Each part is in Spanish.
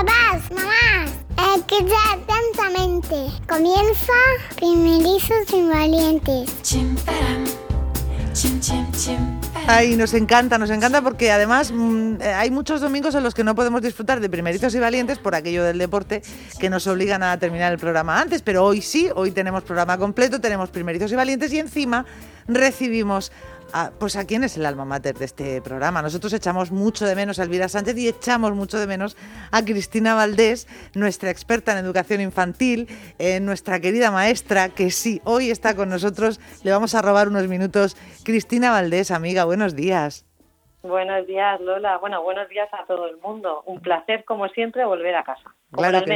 Papás, mamás, escucha atentamente. Comienza Primerizos y Valientes. Ay, nos encanta, nos encanta porque además mm, eh, hay muchos domingos en los que no podemos disfrutar de primerizos y valientes por aquello del deporte que nos obligan a terminar el programa antes, pero hoy sí, hoy tenemos programa completo, tenemos primerizos y valientes y encima recibimos pues a quién es el alma mater de este programa. Nosotros echamos mucho de menos a Elvira Sánchez y echamos mucho de menos a Cristina Valdés, nuestra experta en educación infantil, eh, nuestra querida maestra, que sí, hoy está con nosotros. Le vamos a robar unos minutos. Cristina Valdés, amiga, buenos días. Buenos días, Lola. Bueno, buenos días a todo el mundo. Un placer, como siempre, volver a casa. Claro que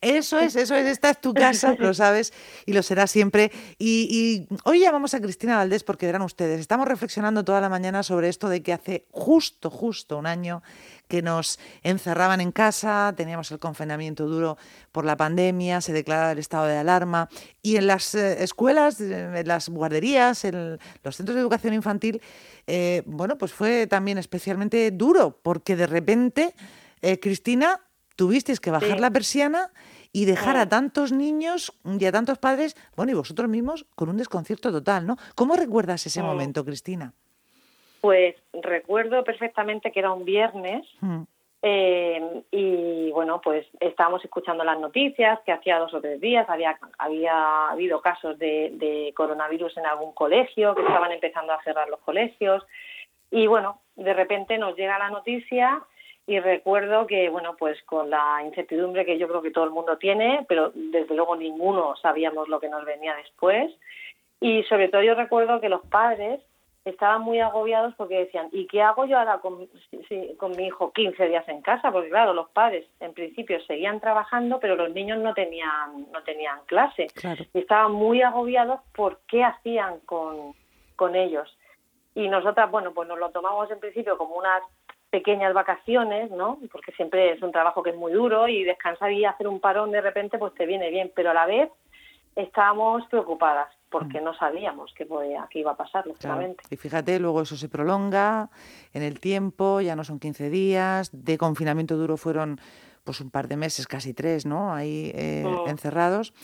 Eso es, eso es. Esta es tu casa, lo sabes, y lo será siempre. Y, y, hoy llamamos a Cristina Valdés porque verán ustedes, estamos reflexionando toda la mañana sobre esto de que hace justo, justo un año que nos encerraban en casa, teníamos el confinamiento duro por la pandemia, se declaraba el estado de alarma y en las eh, escuelas, en las guarderías, en los centros de educación infantil, eh, bueno, pues fue también especialmente duro porque de repente, eh, Cristina, tuvisteis que bajar la persiana y dejar a tantos niños y a tantos padres, bueno, y vosotros mismos con un desconcierto total, ¿no? ¿Cómo recuerdas ese momento, Cristina? Pues recuerdo perfectamente que era un viernes mm. eh, y bueno, pues estábamos escuchando las noticias que hacía dos o tres días había, había habido casos de, coronavirus en algún colegio, que estaban empezando a cerrar los colegios y bueno, de repente nos llega la noticia y recuerdo que, bueno, pues con la incertidumbre que yo creo que todo el mundo tiene, pero desde luego ninguno sabíamos lo que nos venía después. Y sobre todo yo recuerdo que los padres estaban muy agobiados porque decían, ¿y qué hago yo ahora con, con mi hijo 15 días en casa? Porque claro, los padres en principio seguían trabajando, pero los niños no tenían, no tenían clase. Y estaban muy agobiados por qué hacían con, con ellos. Y nosotras, bueno, pues nos lo tomamos en principio como unas pequeñas vacaciones, ¿no? Porque siempre es un trabajo que es muy duro y descansar y hacer un parón de repente pues te viene bien, pero a la vez estábamos preocupadas porque mm. no sabíamos qué, podía, qué iba a pasar, lógicamente. Y fíjate, luego eso se prolonga en el tiempo, ya no son 15 días, de confinamiento duro fueron pues un par de meses, casi tres, ¿no? Ahí eh, mm. encerrados.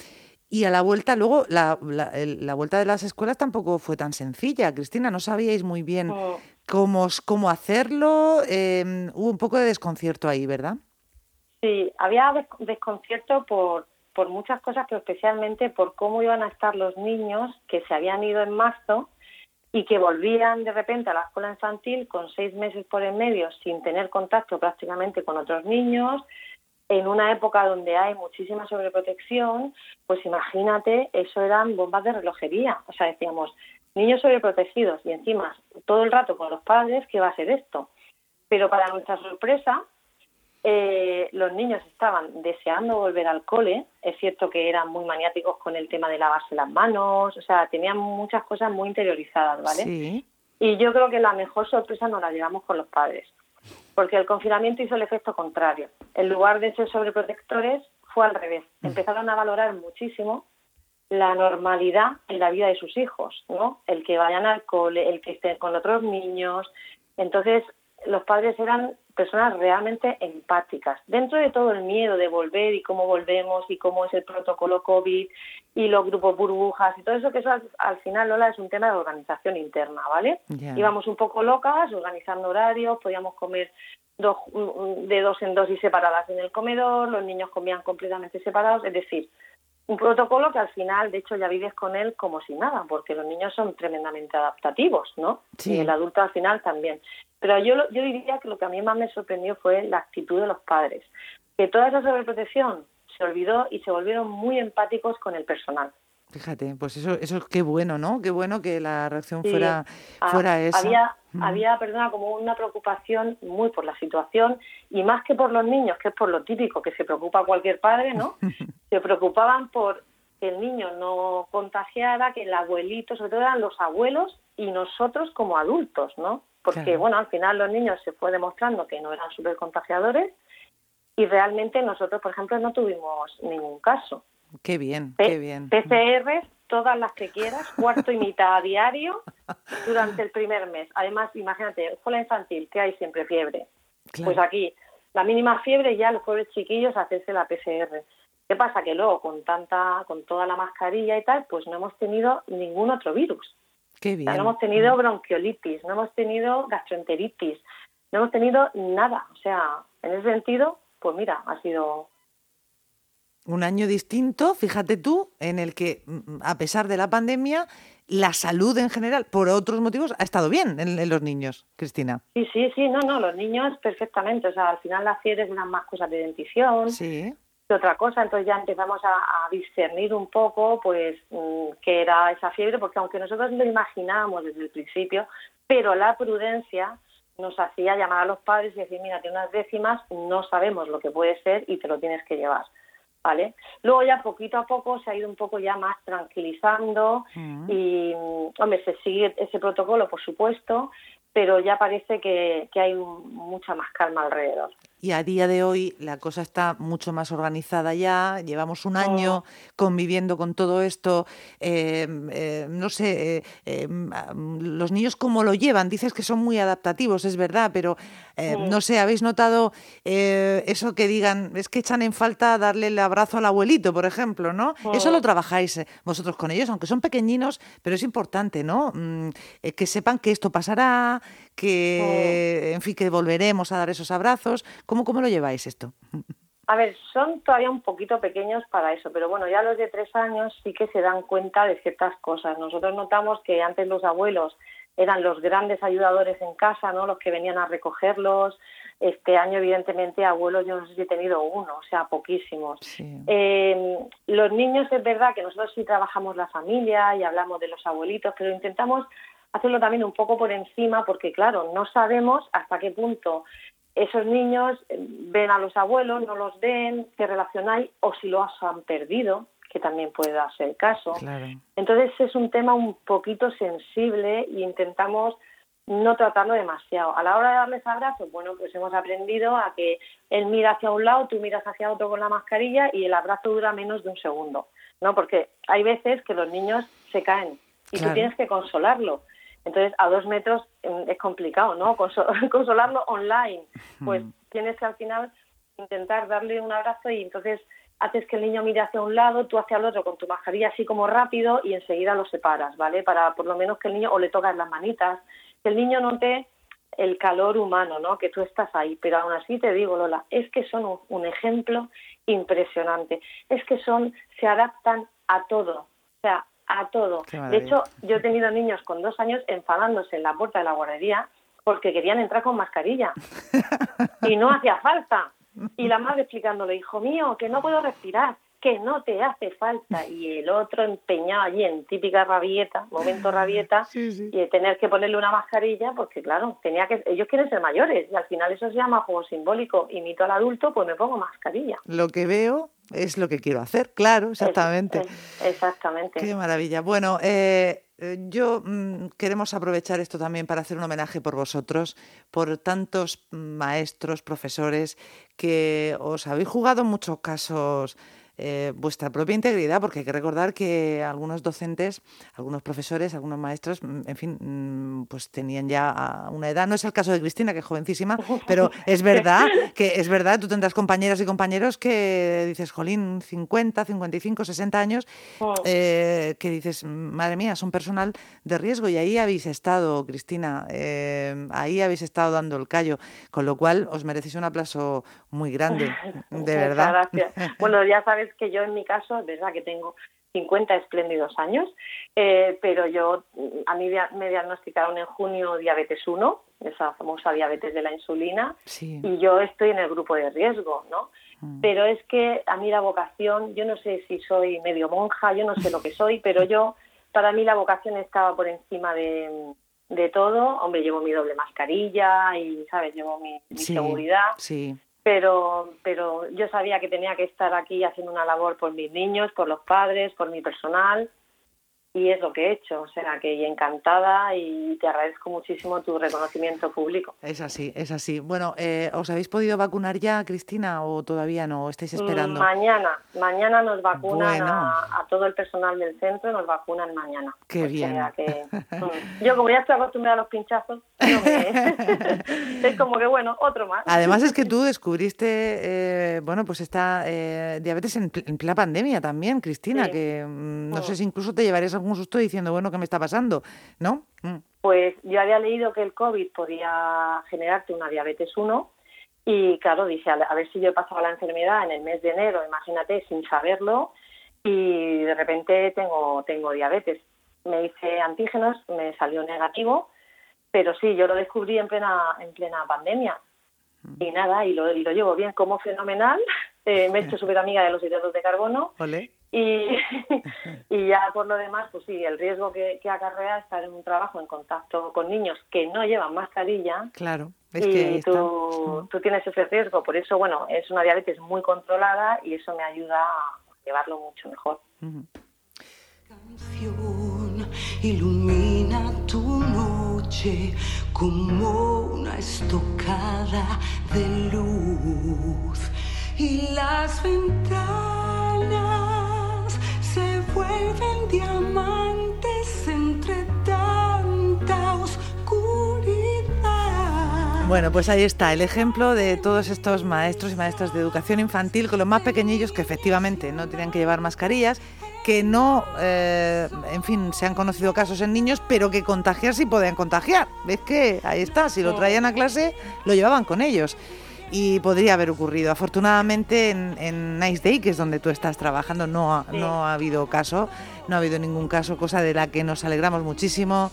Y a la vuelta, luego, la, la, vuelta de las escuelas tampoco fue tan sencilla. Cristina, no sabíais muy bien mm. Cómo, cómo hacerlo. Em, hubo un poco de desconcierto ahí, ¿verdad? Sí, había desconcierto por, por muchas cosas, pero especialmente por cómo iban a estar los niños que se habían ido en marzo y que volvían de repente a la escuela infantil con seis meses por en medio sin tener contacto prácticamente con otros niños, en una época donde hay muchísima sobreprotección, pues imagínate, eso eran bombas de relojería. O sea, decíamos, niños sobreprotegidos y encima todo el rato con los padres, ¿qué va a ser esto? Pero para nuestra sorpresa, eh, los niños estaban deseando volver al cole, es cierto que eran muy maniáticos con el tema de lavarse las manos, o sea, tenían muchas cosas muy interiorizadas, ¿vale? Y yo creo que la mejor sorpresa nos la llevamos con los padres, porque el confinamiento hizo el efecto contrario. En lugar de ser sobreprotectores, fue al revés. Mm. Empezaron a valorar muchísimo la normalidad en la vida de sus hijos, ¿no? El que vayan al cole, el que estén con otros niños. Entonces, los padres eran personas realmente empáticas. Dentro de todo el miedo de volver y cómo volvemos y cómo es el protocolo COVID y los grupos burbujas y todo eso, que eso al, final, Lola, es un tema de organización interna, ¿vale? Íbamos un poco locas, organizando horarios, podíamos comer dos, de dos en dos y separadas en el comedor, los niños comían completamente separados, es decir, un protocolo que al final, de hecho, ya vives con él como si nada, porque los niños son tremendamente adaptativos, ¿no? Sí. Y el adulto al final también. Pero yo, yo diría que lo que a mí más me sorprendió fue la actitud de los padres, que toda esa sobreprotección se olvidó y se volvieron muy empáticos con el personal. Fíjate, pues eso, eso qué bueno, ¿no? Qué bueno que la reacción fuera, fuera esa. Había, había, perdona, como una preocupación muy por la situación y más que por los niños, que es por lo típico que se preocupa cualquier padre, ¿no? se preocupaban por que el niño no contagiara, que el abuelito, sobre todo eran los abuelos y nosotros como adultos, ¿no? Porque, bueno, al final los niños se fue demostrando que no eran súper contagiadores y realmente nosotros, por ejemplo, no tuvimos ningún caso. Qué bien, qué bien. PCR, todas las que quieras, cuarto y mitad a diario durante el primer mes. Además, imagínate, escuela infantil, que hay siempre fiebre. Pues aquí, la mínima fiebre ya los pobres chiquillos hacerse la PCR. ¿Qué pasa? Que luego con tanta, con toda la mascarilla y tal, pues no hemos tenido ningún otro virus. Qué bien. no hemos tenido bronquiolitis, no hemos tenido gastroenteritis, no hemos tenido nada. O sea, en ese sentido, pues mira, ha sido un año distinto, fíjate tú, en el que, mm, a pesar de la pandemia, la salud en general, por otros motivos, ha estado bien en, los niños, Cristina. Sí, sí, sí, no, no, los niños perfectamente. O sea, al final las fiebres eran más cosas de dentición. Sí. Que otra cosa, entonces ya empezamos a, discernir un poco, pues, mm, qué era esa fiebre, porque aunque nosotros lo imaginábamos desde el principio, pero la prudencia nos hacía llamar a los padres y decir, mira, tiene unas décimas, no sabemos lo que puede ser y te lo tienes que llevar. ¿vale? Luego ya poquito a poco se ha ido un poco ya más tranquilizando mm. y, hombre, se sigue ese protocolo, por supuesto, pero ya parece que, que hay mucha más calma alrededor y a día de hoy la cosa está mucho más organizada ya, llevamos un año oh. conviviendo con todo esto, em, em, no sé, eh, em, los niños cómo lo llevan, dices que son muy adaptativos, es verdad, pero no sé, ¿habéis notado eh, eso que digan, es que echan en falta darle el abrazo al abuelito, por ejemplo, ¿no? Eso lo oh. trabajáis eh, vosotros con ellos, aunque son pequeñinos, pero es importante, ¿no? Mm, que sepan que esto pasará, que, en fin, que volveremos a dar esos abrazos. ¿Cómo, cómo lo lleváis esto? A ver, son todavía un poquito pequeños para eso, pero bueno, ya los de tres años sí que se dan cuenta de ciertas cosas. Nosotros notamos que antes los abuelos eran los grandes ayudadores en casa, ¿no? Los que venían a recogerlos. Este año, evidentemente, abuelos yo no sé si he tenido uno, o sea, poquísimos. Eh, los niños es verdad que nosotros sí trabajamos la familia y hablamos de los abuelitos, pero intentamos hacerlo también un poco por encima porque, claro, no sabemos hasta qué punto esos niños eh, ven a los abuelos, no los ven, qué relación hay o si los han perdido, que también puede darse el caso. Entonces es un tema un poquito sensible y intentamos no tratarlo demasiado. A la hora de darles abrazos, bueno, pues hemos aprendido a que él mira hacia un lado, tú miras hacia otro con la mascarilla y el abrazo dura menos de un segundo, ¿no? Porque hay veces que los niños se caen y tú tienes que consolarlo. Entonces, a dos metros mm, es complicado, ¿no? Consolarlo online. Pues tienes que al final intentar darle un abrazo y entonces haces que el niño mire hacia un lado, tú hacia el otro con tu mascarilla así como rápido y enseguida lo separas, ¿vale? Para por lo menos que el niño o le tocas las manitas, que el niño note el calor humano, ¿no? Que tú estás ahí. Pero aún así te digo, Lola, es que son un ejemplo impresionante. Es que son, se adaptan a todo. O sea, a todo. De hecho, yo he tenido niños con dos años enfadándose en la puerta de la guardería porque querían entrar con mascarilla y no hacía falta. Y la madre explicándole, hijo mío, que no puedo respirar, que no te hace falta. Y el otro empeñado allí en típica rabieta, momento rabieta, y tener que ponerle una mascarilla, porque claro, tenía que ellos quieren ser mayores y al final eso se llama juego simbólico. Imito al adulto, pues me pongo mascarilla. Lo que veo es lo que quiero hacer, claro, exactamente. exactamente. Qué maravilla. Bueno, eh, yo mm, queremos aprovechar esto también para hacer un homenaje por vosotros, por tantos maestros, profesores que os habéis jugado en muchos casos eh, vuestra propia integridad, porque hay que recordar que algunos docentes, algunos profesores, algunos maestros, mm, en fin, mm, pues tenían ya una edad. No es el caso de Cristina, que es jovencísima, pero es verdad que es verdad, tú tendrás compañeras y compañeros que dices, jolín, 50, 55, 60 años, eh, que dices, madre mía, son personal de riesgo y ahí habéis estado, Cristina, eh, ahí habéis estado dando el callo, con lo cual os merecéis un aplauso muy grande, de verdad. Gracias. Bueno, ya sabes que yo en mi caso, es verdad que tengo 50 espléndidos años, eh, pero yo, a mí me diagnosticaron en junio diabetes 1, esa famosa diabetes de la insulina, y yo estoy en el grupo de riesgo, ¿no? Mm. Pero es que a mí la vocación, yo no sé si soy medio monja, yo no sé lo que soy, pero yo, para mí la vocación estaba por encima de, de todo. Hombre, llevo mi doble mascarilla y, ¿sabes? Llevo mi, seguridad. Sí pero, pero yo sabía que tenía que estar aquí haciendo una labor por mis niños, por los padres, por mi personal y es lo que he hecho, o sea que encantada y te agradezco muchísimo tu reconocimiento público. Es así, es así. Bueno, eh, ¿os habéis podido vacunar ya, Cristina, o todavía no? ¿Estáis esperando? Mañana, mañana nos vacunan a, todo el personal del centro, nos vacunan mañana. Qué bien. Mm, yo como ya estoy acostumbrada a los pinchazos, es como que bueno, otro más. Además es que tú descubriste, eh, bueno, pues esta eh, diabetes en, plena pandemia también, Cristina, que mm, no sé mm. si incluso te llevarías algún susto diciendo, bueno, ¿qué me está pasando? ¿No? Mm. Pues yo había leído que el COVID podía generarte una diabetes 1 y claro, dije, a ver si yo he pasado la enfermedad en el mes de enero, imagínate, sin saberlo, y de repente tengo, tengo diabetes. Me hice antígenos, me salió negativo, pero sí, yo lo descubrí en plena, en plena pandemia. Mm. Y nada, y lo, y lo llevo bien como fenomenal. Eh, me he hecho súper amiga de los hidratos de carbono. Y, y ya por lo demás, pues sí, el riesgo que, que, acarrea estar en un trabajo en contacto con niños que no llevan mascarilla. Claro, es y que tú, tú tienes ese riesgo. Por eso, bueno, es una diabetes muy controlada y eso me ayuda a llevarlo mucho mejor. Canción ilumina tu noche como una estocada de luz y las ventanas diamantes entre tanta oscuridad. Bueno, pues ahí está el ejemplo de todos estos maestros y maestras de educación infantil con los más pequeñillos que efectivamente no tenían que llevar mascarillas que no, eh, en fin, se han conocido casos en niños, pero que contagiar sí podían contagiar. ¿Ves que ahí está? Si lo traían a clase, lo llevaban con ellos y podría haber ocurrido. Afortunadamente en, Nice Day, que es donde tú estás trabajando, no ha, no ha habido caso, no ha habido ningún caso, cosa de la que nos alegramos muchísimo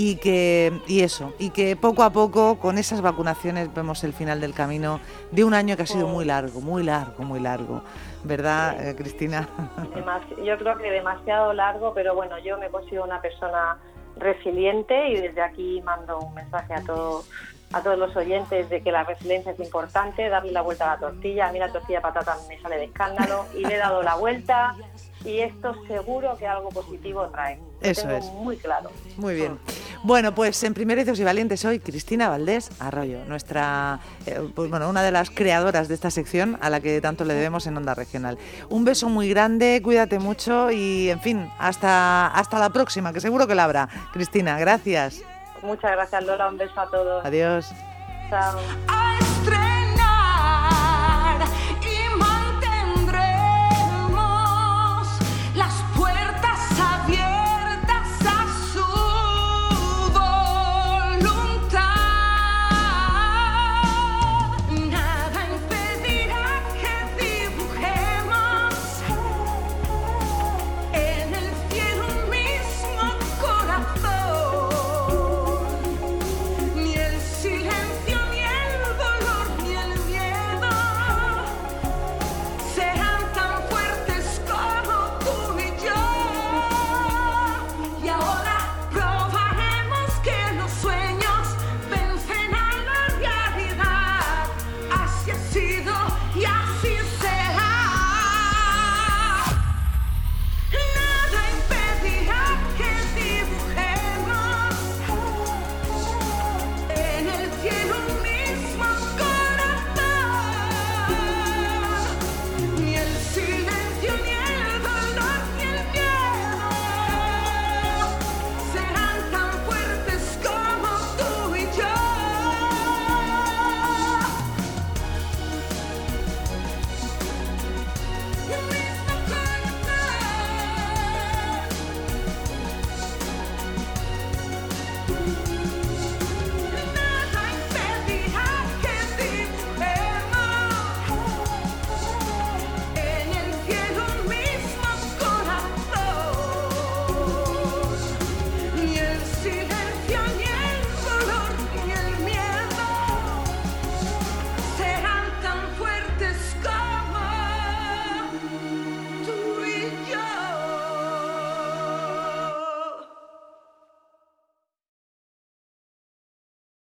y que y eso y que poco a poco con esas vacunaciones vemos el final del camino de un año que ha sido muy largo, muy largo, muy largo, ¿verdad, eh, Cristina? yo creo que demasiado largo, pero bueno, yo me considero una persona resiliente y desde aquí mando un mensaje a todos a todos los oyentes de que la resiliencia es importante, darle la vuelta a la tortilla. A mí la tortilla de patata me sale de escándalo y le he dado la vuelta y esto seguro que algo positivo trae. Eso es. Muy claro. Muy bien. Bueno, pues en Primerizos y Valientes hoy Cristina Valdés Arroyo, nuestra, eh, pues bueno, una de las creadoras de esta sección a la que tanto le debemos en Onda Regional. Un beso muy grande, cuídate mucho y, en fin, hasta, hasta la próxima, que seguro que la habrá. Cristina, gracias. Muchas gracias, Lola. Un beso a todos. Adiós. Chao.